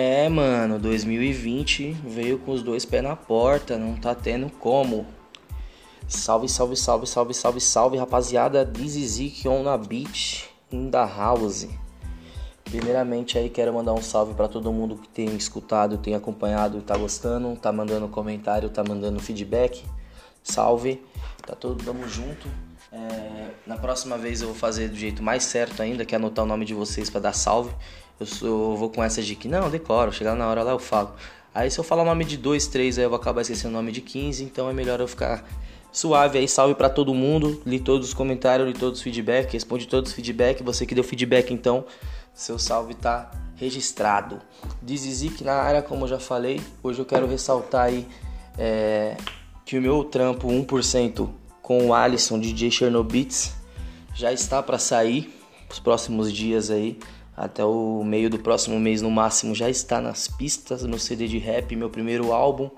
É, mano, 2020 veio com os dois pés na porta, não tá tendo como. Salve, salve, salve, salve, salve, salve, rapaziada. This is on the beach, in the house. Primeiramente aí quero mandar um salve para todo mundo que tem escutado, tem acompanhado, tá gostando, tá mandando comentário, tá mandando feedback. Salve, tá todo tamo junto. É, na próxima vez eu vou fazer do jeito mais certo ainda, que é anotar o nome de vocês para dar salve. Eu, sou, eu, vou com essa de que não, decoro, chegar na hora lá eu falo. Aí se eu falar o nome de dois, três, aí eu vou acabar esquecendo o nome de 15, então é melhor eu ficar suave aí, salve para todo mundo. Li todos os comentários, li todos os feedback, responde todos os feedback. Você que deu feedback então, seu salve tá registrado. Dizizik na área, como eu já falei. Hoje eu quero ressaltar aí é, que o meu trampo 1% com o Alisson DJ Chernobits já está para sair os próximos dias aí. Até o meio do próximo mês, no máximo, já está nas pistas no CD de rap, meu primeiro álbum,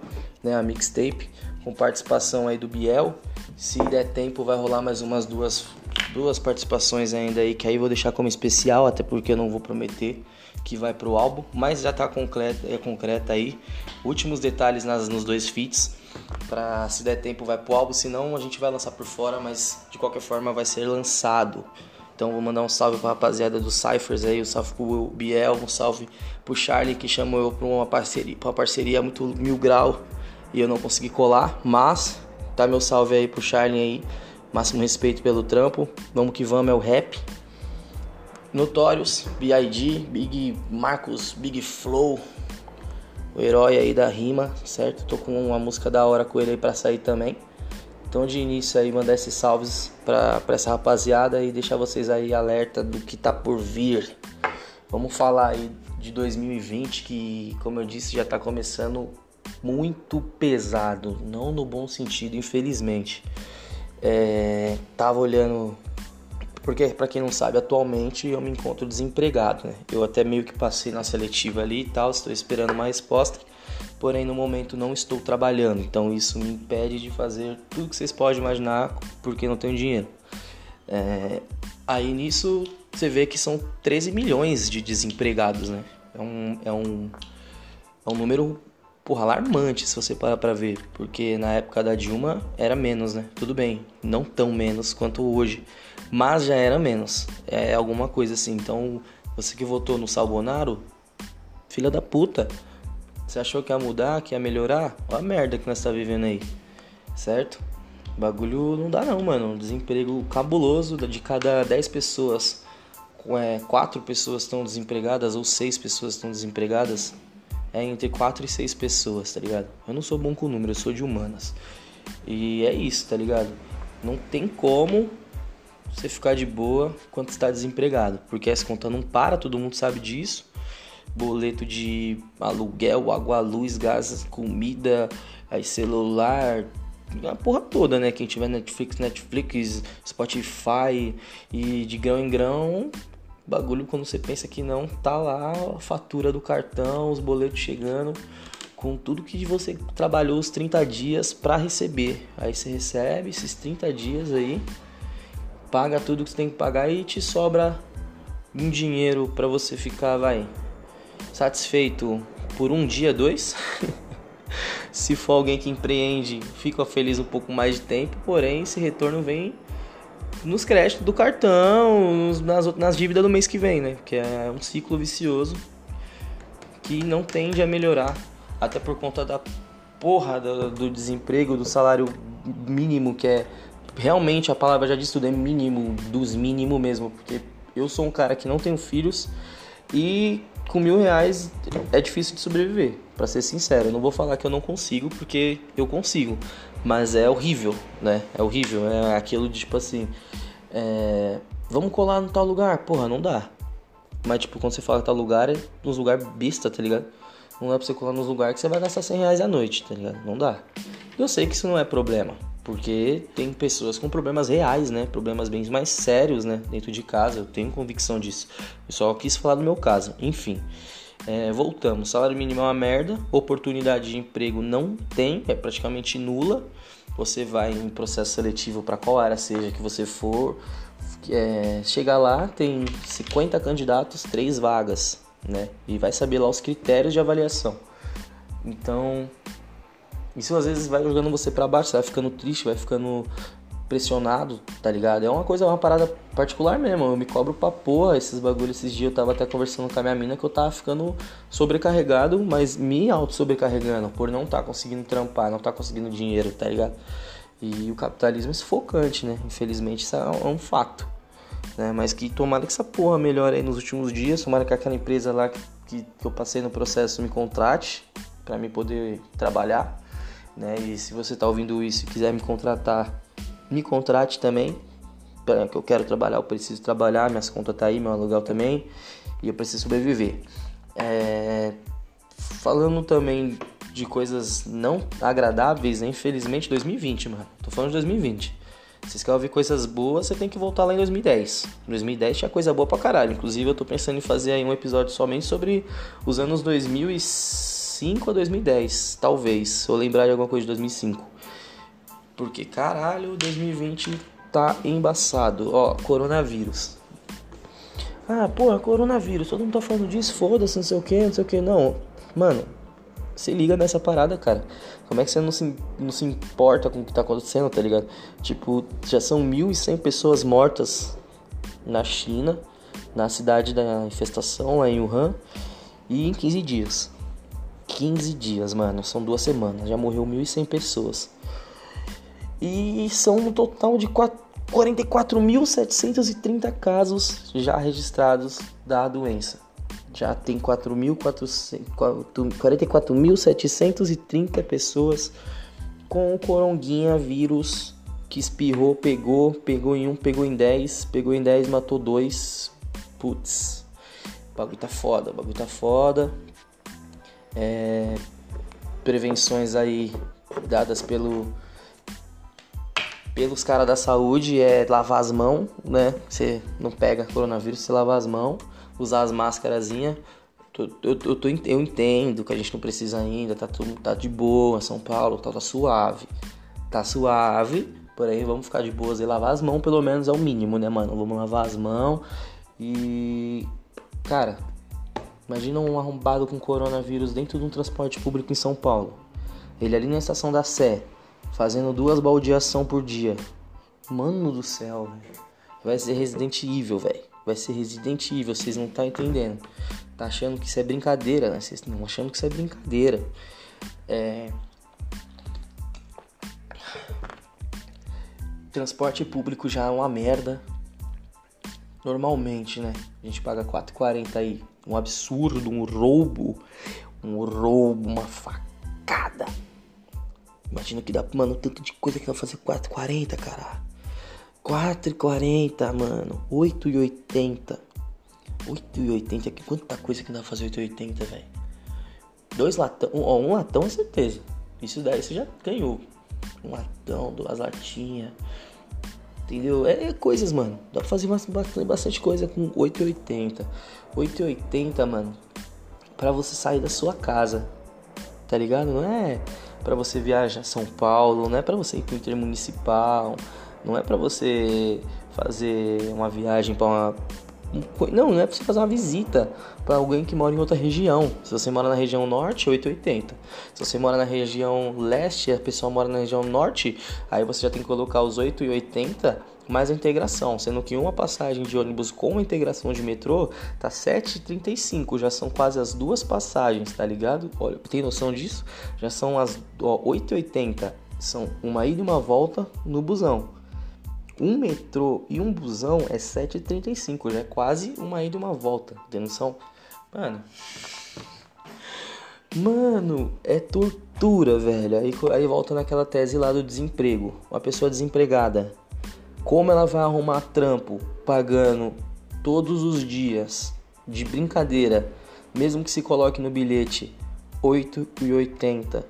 né, a mixtape, com participação aí do Biel. Se der tempo, vai rolar mais umas duas duas participações ainda aí que aí vou deixar como especial, até porque eu não vou prometer que vai pro álbum, mas já tá concreta, é concreta aí. Últimos detalhes nas, nos dois feats, para se der tempo vai pro álbum, senão a gente vai lançar por fora, mas de qualquer forma vai ser lançado. Então vou mandar um salve pra rapaziada do Cyphers aí, um salve pro Biel, um salve pro Charlie que chamou eu pra uma parceria, pra uma parceria muito mil grau e eu não consegui colar, mas tá meu salve aí pro Charlie aí Máximo respeito pelo trampo. Vamos que vamos, é o rap. Notórios, BID, Big Marcos, Big Flow, o herói aí da rima, certo? Tô com uma música da hora com ele aí pra sair também. Então de início aí mandar esses salves pra essa rapaziada e deixar vocês aí alerta do que tá por vir. Vamos falar aí de 2020 que, como eu disse, já tá começando muito pesado, não no bom sentido, infelizmente. É, tava olhando. Porque, para quem não sabe, atualmente eu me encontro desempregado, né? Eu até meio que passei na seletiva ali e tal, estou esperando uma resposta, porém no momento não estou trabalhando, então isso me impede de fazer tudo que vocês podem imaginar porque não tenho dinheiro. É, aí nisso você vê que são 13 milhões de desempregados, né? É um, é um, é um número porra, alarmante se você parar pra ver. Porque na época da Dilma era menos, né? Tudo bem, não tão menos quanto hoje. Mas já era menos. É alguma coisa assim. Então, você que votou no Salbonaro, filha da puta. Você achou que ia mudar, que ia melhorar? Olha a merda que nós tá vivendo aí. Certo? Bagulho não dá não, mano. Desemprego cabuloso. De cada 10 pessoas, é, 4 pessoas estão desempregadas ou 6 pessoas estão desempregadas é entre 4 e 6 pessoas, tá ligado? Eu não sou bom com número, eu sou de humanas. E é isso, tá ligado? Não tem como você ficar de boa quando está desempregado, porque essa conta não para, todo mundo sabe disso. Boleto de aluguel, água, luz, gás, comida, aí celular, a porra toda, né? Quem tiver Netflix, Netflix, Spotify e de grão em grão, bagulho quando você pensa que não, tá lá a fatura do cartão, os boletos chegando, com tudo que você trabalhou os 30 dias para receber. Aí você recebe esses 30 dias aí, paga tudo que você tem que pagar e te sobra um dinheiro para você ficar, vai, satisfeito por um dia, dois. Se for alguém que empreende, fica feliz um pouco mais de tempo, porém esse retorno vem nos créditos do cartão, nas, nas dívidas do mês que vem, né? Que é um ciclo vicioso que não tende a melhorar, até por conta da porra do, do desemprego, do salário mínimo, que é realmente a palavra já diz tudo, é mínimo, dos mínimos mesmo, porque eu sou um cara que não tenho filhos e com mil reais é difícil de sobreviver, para ser sincero. Eu não vou falar que eu não consigo, porque eu consigo. Mas é horrível, né? É horrível. É aquilo de tipo assim. É... Vamos colar no tal lugar? Porra, não dá. Mas tipo, quando você fala tal lugar, é nos lugares besta, tá ligado? Não dá pra você colar nos lugares que você vai gastar 100 reais à noite, tá ligado? Não dá. Eu sei que isso não é problema. Porque tem pessoas com problemas reais, né? Problemas bem mais sérios, né? Dentro de casa. Eu tenho convicção disso. Eu só quis falar do meu caso. Enfim. É, voltamos, salário mínimo é uma merda, oportunidade de emprego não tem, é praticamente nula. Você vai em processo seletivo para qual área seja que você for, é, chegar lá, tem 50 candidatos, 3 vagas. né? E vai saber lá os critérios de avaliação. Então, isso às vezes vai jogando você para baixo, você vai ficando triste, vai ficando pressionado, tá ligado? É uma coisa, é uma parada particular mesmo. Eu me cobro pra porra esses bagulhos. Esses dias eu tava até conversando com a minha mina que eu tava ficando sobrecarregado, mas me auto-sobrecarregando por não tá conseguindo trampar, não tá conseguindo dinheiro, tá ligado? E o capitalismo é sufocante, né? Infelizmente isso é um fato. Né? Mas que tomara que essa porra melhore aí nos últimos dias. Tomara que aquela empresa lá que, que, que eu passei no processo me contrate para me poder trabalhar. Né? E se você tá ouvindo isso e quiser me contratar me contrate também, que eu quero trabalhar, eu preciso trabalhar, minhas contas tá aí, meu aluguel também, e eu preciso sobreviver. É... Falando também de coisas não agradáveis, né? infelizmente 2020, mano. Tô falando de 2020. Se você quer ouvir coisas boas, você tem que voltar lá em 2010. Em 2010 tinha coisa boa pra caralho. Inclusive, eu tô pensando em fazer aí um episódio somente sobre os anos 2005 a 2010, talvez, eu lembrar de alguma coisa de 2005. Porque caralho, 2020 tá embaçado. Ó, coronavírus. Ah, porra, coronavírus. Todo mundo tá falando disso, foda-se, não sei o que, não sei o que. Não, mano, se liga nessa parada, cara. Como é que você não se, não se importa com o que tá acontecendo, tá ligado? Tipo, já são 1.100 pessoas mortas na China, na cidade da infestação, lá em Wuhan, e em 15 dias. 15 dias, mano, são duas semanas. Já morreu 1.100 pessoas. E são um total de 44.730 casos já registrados da doença. Já tem 44.730 pessoas com o coronguinha vírus que espirrou, pegou, pegou em um, pegou em 10, pegou em 10, matou dois. Putz, o bagulho tá foda, o bagulho tá foda. É, prevenções aí dadas pelo pelos caras da saúde é lavar as mãos, né? Você não pega coronavírus, você lava as mãos, usar as máscarazinhas. Eu, eu, eu, eu entendo que a gente não precisa ainda, tá, tudo, tá de boa, São Paulo, tá, tá suave. Tá suave, porém vamos ficar de boas e lavar as mãos, pelo menos é o mínimo, né, mano? Vamos lavar as mãos e. Cara, imagina um arrombado com coronavírus dentro de um transporte público em São Paulo. Ele ali na estação da Sé fazendo duas baldeação por dia. Mano do céu, velho. Vai ser Resident Evil, velho. Vai ser Resident Evil, vocês não tá entendendo. Tá achando que isso é brincadeira, né? Vocês não achando que isso é brincadeira. É... Transporte público já é uma merda. Normalmente, né? A gente paga 4,40 aí. Um absurdo, um roubo. Um roubo, uma facada. Imagina que dá, mano, tanto de coisa que dá pra fazer 4,40, cara. 4,40, mano. 8,80. 8,80 que quanta coisa que dá pra fazer 8,80, velho. Dois latão, um, ó, um latão é certeza. Isso daí você já ganhou. Um latão, duas latinhas. Entendeu? É, é, coisas, mano. Dá pra fazer bastante, coisa com 8,80. 8,80, mano. Pra você sair da sua casa. Tá ligado? Não é para você viajar a São Paulo, não é para você ir para o intermunicipal, não é para você fazer uma viagem para não, não é para você fazer uma visita para alguém que mora em outra região. Se você mora na região norte, 880. Se você mora na região leste, a pessoa mora na região norte, aí você já tem que colocar os 880 mais a integração, sendo que uma passagem de ônibus com a integração de metrô tá 7,35, já são quase as duas passagens, tá ligado? Olha, tem noção disso? Já são as 8,80, são uma ida e uma volta no busão. Um metrô e um busão é 7,35, já é quase uma ida e uma volta, tem noção? Mano, Mano, é tortura, velho. Aí, aí volta naquela tese lá do desemprego. Uma pessoa desempregada como ela vai arrumar trampo pagando todos os dias de brincadeira, mesmo que se coloque no bilhete 8,80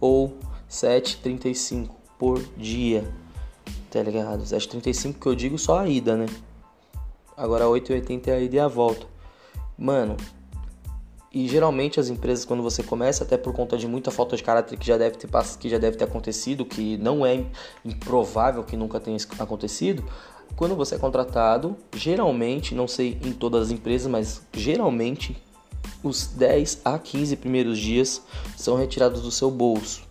ou 7,35 por dia. Tá ligado? 7,35 que eu digo só a ida, né? Agora 8,80 é a ida e a volta. Mano, e geralmente as empresas, quando você começa, até por conta de muita falta de caráter que já deve ter, que já deve ter acontecido, que não é improvável que nunca tenha acontecido, quando você é contratado, geralmente, não sei em todas as empresas, mas geralmente os 10 a 15 primeiros dias são retirados do seu bolso.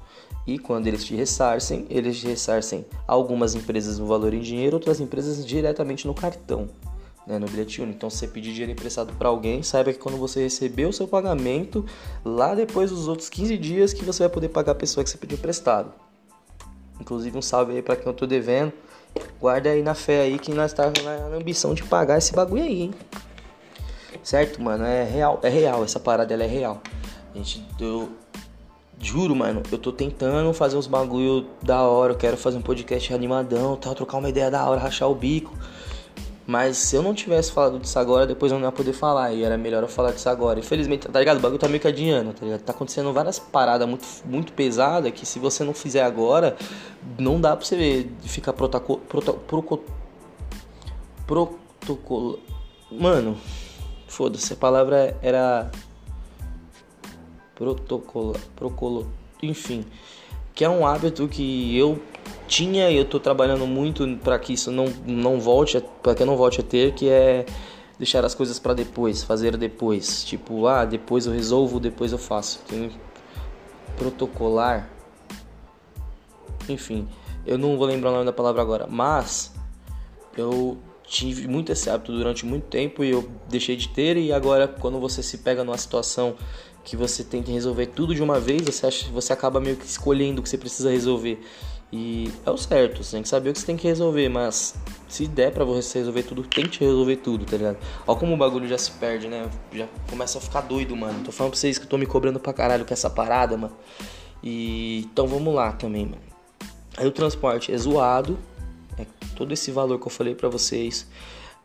E quando eles te ressarcem, eles te ressarcem algumas empresas no valor em dinheiro, outras empresas diretamente no cartão, né, no bilhete único. Então, se você pedir dinheiro emprestado para alguém, saiba que quando você receber o seu pagamento, lá depois dos outros 15 dias que você vai poder pagar a pessoa que você pediu emprestado. Inclusive, um salve aí para quem eu tô devendo. Guarda aí na fé aí que nós tá na ambição de pagar esse bagulho aí, hein? Certo, mano? É real, é real, essa parada ela é real. A gente, eu juro, mano, eu tô tentando fazer uns bagulho da hora, eu quero fazer um podcast animadão, tal, trocar uma ideia da hora, rachar o bico. Mas se eu não tivesse falado disso agora, depois eu não ia poder falar. E era melhor eu falar disso agora. Infelizmente, tá ligado? O bagulho tá meio que adiando, tá ligado? Tá acontecendo várias paradas muito, muito pesadas que se você não fizer agora, não dá pra você ficar protocolo. Proto, protocolo. Mano, Foda-se, a palavra era protocolo, procolo, enfim, que é um hábito que eu tinha e eu tô trabalhando muito para que isso não não volte, para que eu não volte a ter, que é deixar as coisas para depois, fazer depois, tipo, ah, depois eu resolvo, depois eu faço. Tem protocolar. Enfim, eu não vou lembrar o nome da palavra agora, mas eu tive muito esse hábito durante muito tempo e eu deixei de ter e agora quando você se pega numa situação que você tem que resolver tudo de uma vez, você acha, você acaba meio que escolhendo o que você precisa resolver. E é o certo, você tem que saber o que você tem que resolver, mas se der para você resolver tudo, tente resolver tudo, tá ligado? Olha como o bagulho já se perde, né? Já começa a ficar doido, mano. Tô falando pra vocês que eu tô me cobrando pra caralho com essa parada, mano. E então vamos lá também, mano. Aí o transporte é zoado, é todo esse valor que eu falei para vocês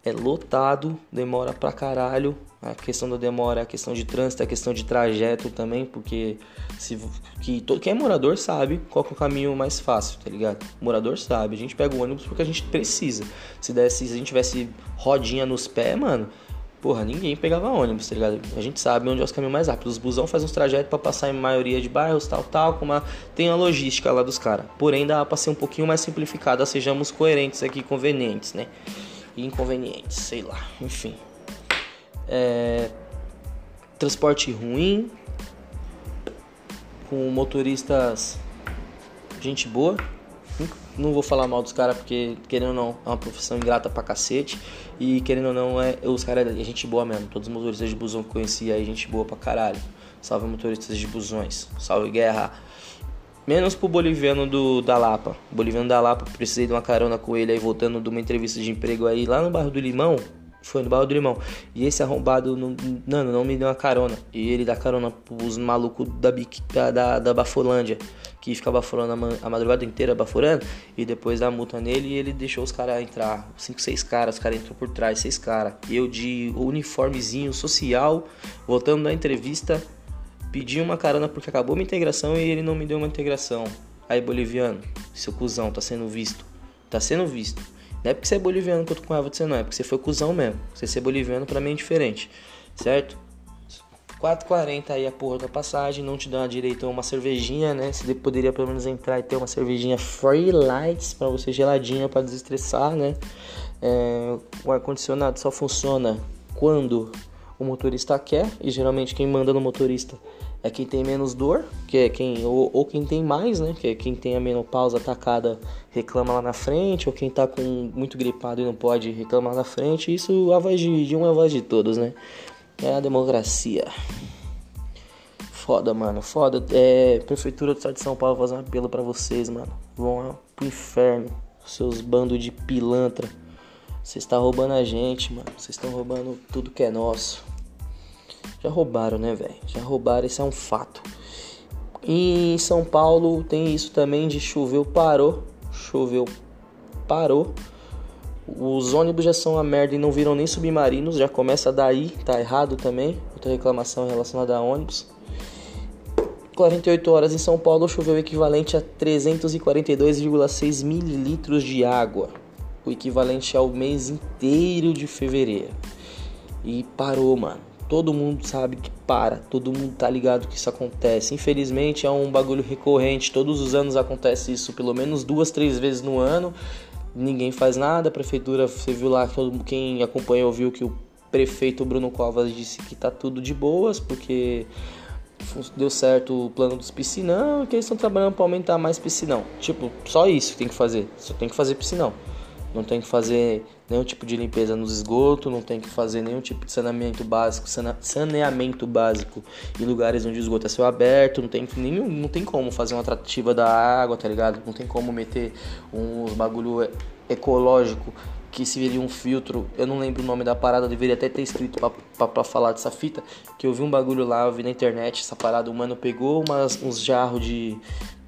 é lotado, demora pra caralho. A questão da demora a questão de trânsito, a questão de trajeto também, porque se que todo, quem é morador sabe qual é o caminho mais fácil, tá ligado? O morador sabe, a gente pega o ônibus porque a gente precisa. Se desse, se a gente tivesse rodinha nos pés, mano, porra, ninguém pegava ônibus, tá ligado? A gente sabe onde é os caminhos mais rápidos. Os busão fazem uns trajetos para passar em maioria de bairros, tal, tal, como tem a logística lá dos caras. Porém, dá pra ser um pouquinho mais simplificada, sejamos coerentes aqui, convenientes, né? E inconvenientes, sei lá, enfim. É... Transporte ruim, com motoristas gente boa, não vou falar mal dos caras porque, querendo ou não, é uma profissão ingrata pra cacete. E querendo ou não, é, os caras é gente boa mesmo. Todos os motoristas de busão que conheci aí, gente boa pra caralho. Salve motoristas de busões. Salve guerra. Menos pro boliviano do, da Lapa. Boliviano da Lapa, precisei de uma carona com ele aí, voltando de uma entrevista de emprego aí lá no bairro do Limão. Foi no bairro do Limão. E esse arrombado, não, não, me deu uma carona. E ele dá carona pros malucos da, da, da, da Bafolândia que ficava baforando a madrugada inteira, baforando, e depois dá multa nele e ele deixou os caras entrar. Cinco, seis caras, os caras entrou por trás, seis caras. Eu de uniformezinho social, voltando da entrevista, pedi uma carona porque acabou minha integração e ele não me deu uma integração. Aí, boliviano, seu cuzão, tá sendo visto. Tá sendo visto. Não é porque você é boliviano que eu tô com raiva de você, não. É porque você foi cuzão mesmo. Você ser boliviano pra mim é diferente. Certo? 4,40 aí a porra da passagem, não te dá direito a uma cervejinha, né? Você poderia pelo menos entrar e ter uma cervejinha free lights para você geladinha para desestressar, né? É, o ar condicionado só funciona quando o motorista quer e geralmente quem manda no motorista é quem tem menos dor, que é quem ou, ou quem tem mais, né? Que é quem tem a menopausa atacada reclama lá na frente, ou quem tá com muito gripado e não pode reclamar lá na frente. Isso a voz de, de um é a voz de todos, né? É a democracia. Foda, mano. Foda. É, Prefeitura do Estado de São Paulo fazer um apelo pra vocês, mano. Vão pro inferno. Seus bandos de pilantra. Vocês estão tá roubando a gente, mano. Vocês estão roubando tudo que é nosso. Já roubaram, né, velho? Já roubaram, isso é um fato. E em São Paulo tem isso também de choveu, parou. Choveu, parou. Os ônibus já são uma merda e não viram nem submarinos, já começa daí, tá errado também. Outra reclamação relacionada a ônibus. 48 horas em São Paulo choveu o equivalente a 342,6 mililitros de água, o equivalente ao mês inteiro de fevereiro. E parou, mano. Todo mundo sabe que para, todo mundo tá ligado que isso acontece. Infelizmente é um bagulho recorrente, todos os anos acontece isso, pelo menos duas, três vezes no ano ninguém faz nada. A prefeitura, você viu lá, todo, quem acompanhou viu que o prefeito Bruno Covas disse que tá tudo de boas, porque deu certo o plano dos piscinão, que eles estão trabalhando para aumentar mais piscinão. Tipo, só isso tem que fazer. Só tem que fazer piscinão. Não tem que fazer nenhum tipo de limpeza nos esgotos, não tem que fazer nenhum tipo de saneamento básico, saneamento básico em lugares onde o esgoto é céu aberto, não tem nenhum, não tem como fazer uma tratativa da água, tá ligado? Não tem como meter uns bagulho ecológico que se viria um filtro, eu não lembro o nome da parada, deveria até ter escrito pra, falar dessa fita, que eu vi um bagulho lá, eu vi na internet, essa parada, o mano pegou umas, uns jarros de,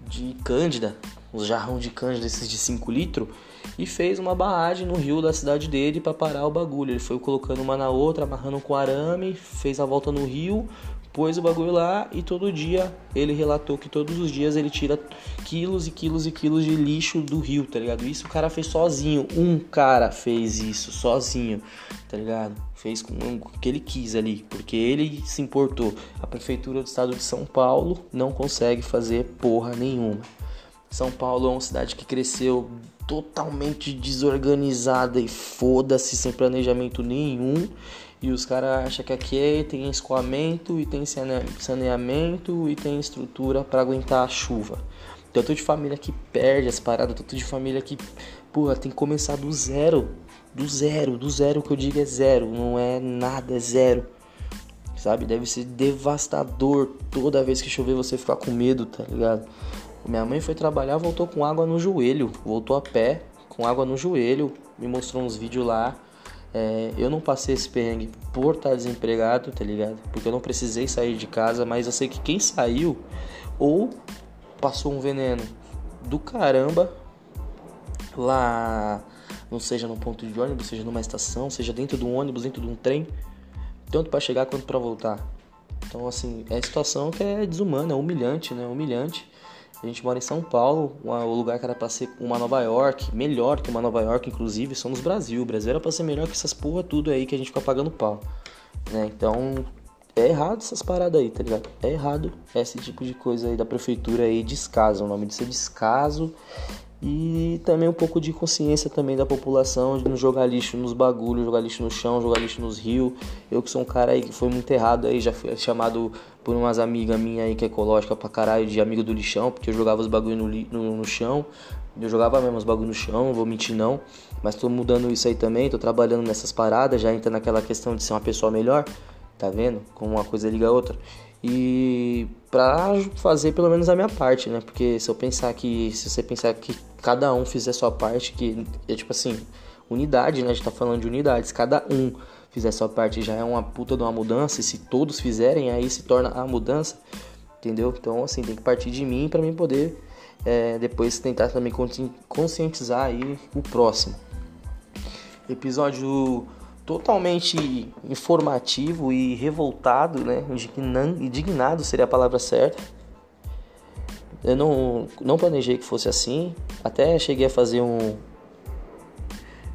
de cândida, uns jarrão de cândida, esses de 5 litros, e fez uma barragem no rio da cidade dele para parar o bagulho. Ele foi colocando uma na outra, amarrando com arame, fez a volta no rio, pôs o bagulho lá e todo dia ele relatou que todos os dias ele tira quilos e quilos e quilos de lixo do rio, tá ligado? Isso o cara fez sozinho, um cara fez isso sozinho, tá ligado? Fez com o que ele quis ali, porque ele se importou. A prefeitura do estado de São Paulo não consegue fazer porra nenhuma. São Paulo é uma cidade que cresceu totalmente desorganizada e foda-se, sem planejamento nenhum. E os caras acham que aqui é, tem escoamento e tem saneamento e tem estrutura para aguentar a chuva. Tanto de família que perde as paradas, tanto de família que, porra, tem que começar do zero. Do zero, do zero que eu digo é zero, não é nada, é zero. Sabe? Deve ser devastador toda vez que chover você ficar com medo, tá ligado? Minha mãe foi trabalhar, voltou com água no joelho, voltou a pé com água no joelho, me mostrou uns vídeos lá. É, eu não passei esse perrengue por estar desempregado, tá ligado? Porque eu não precisei sair de casa, mas eu sei que quem saiu ou passou um veneno do caramba lá, não seja no ponto de ônibus, seja numa estação, seja dentro de um ônibus, dentro de um trem, tanto para chegar quanto para voltar. Então, assim, é a situação que é desumana, é humilhante, né? Humilhante. A gente mora em São Paulo, o lugar que era pra ser uma Nova York, melhor que uma Nova York, inclusive, somos Brasil. O Brasil era pra ser melhor que essas porra tudo aí que a gente fica pagando pau. Né? Então, é errado essas paradas aí, tá ligado? É errado esse tipo de coisa aí da prefeitura aí, descaso. O nome disso é descaso e também um pouco de consciência também da população de não jogar lixo nos bagulhos, jogar lixo no chão, jogar lixo nos rios. Eu que sou um cara aí que foi muito errado aí, já fui chamado por umas amigas minhas aí que é ecológica pra caralho de amigo do lixão, porque eu jogava os bagulhos no, no, no, chão. Eu jogava mesmo os bagulhos no chão, não vou mentir não. Mas tô mudando isso aí também, tô trabalhando nessas paradas, já entra naquela questão de ser uma pessoa melhor, tá vendo? Como uma coisa liga a outra. E pra fazer pelo menos a minha parte, né? Porque se eu pensar que. Se você pensar que cada um fizer sua parte, que é tipo assim, unidade, né? A gente tá falando de unidades, cada um fizer sua parte já é uma puta de uma mudança, e se todos fizerem, aí se torna a mudança, entendeu? Então, assim, tem que partir de mim para mim poder é, depois tentar também conscientizar aí o próximo. Episódio totalmente informativo e revoltado, né? Indignado seria a palavra certa. Eu não, não planejei que fosse assim. Até cheguei a fazer um.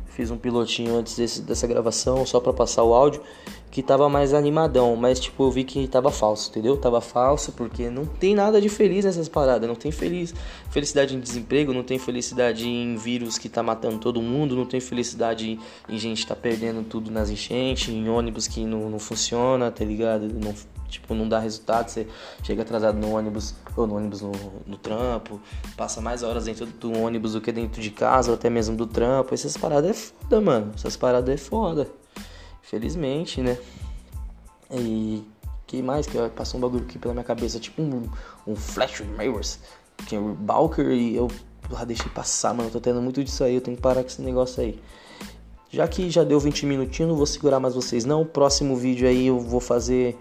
Fiz um pilotinho antes desse, dessa gravação só para passar o áudio que tava mais animadão, mas tipo, eu vi que tava falso, entendeu? Tava falso porque não tem nada de feliz nessas paradas, não tem feliz, felicidade em desemprego, não tem felicidade em vírus que tá matando todo mundo, não tem felicidade em gente tá perdendo tudo nas enchentes, em ônibus que não, não funciona, tá ligado? Não, tipo, não dá resultado, você chega atrasado no ônibus ou no ônibus no, no trampo, passa mais horas dentro do ônibus do que dentro de casa, ou até mesmo do trampo. Essas paradas é foda, mano. Essas paradas é foda. Felizmente, né? E que mais que passou um bagulho aqui pela minha cabeça, tipo um, um Flash que é o Balker e eu lá deixei passar, mano. Eu tô tendo muito disso aí, eu tenho que parar com esse negócio aí. Já que já deu 20 minutinhos, não vou segurar mais vocês não. Próximo vídeo aí eu vou fazer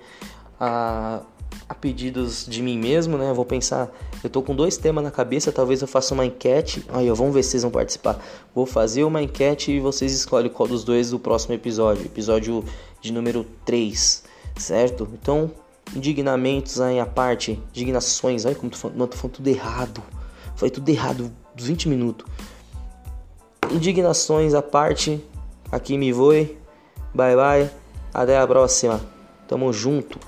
a a pedidos de mim mesmo, né? Eu vou pensar, eu tô com dois temas na cabeça, talvez eu faça uma enquete. Aí, vamos ver se vocês vão participar. Vou fazer uma enquete e vocês escolhem qual dos dois do próximo episódio, episódio de número 3, certo? Então, indignamentos aí à parte, indignações, olha como tô falando, tô falando tudo errado. Foi tudo errado, 20 minutos. Indignações à parte, aqui me voe. Bye bye. Até a próxima. Tamo junto.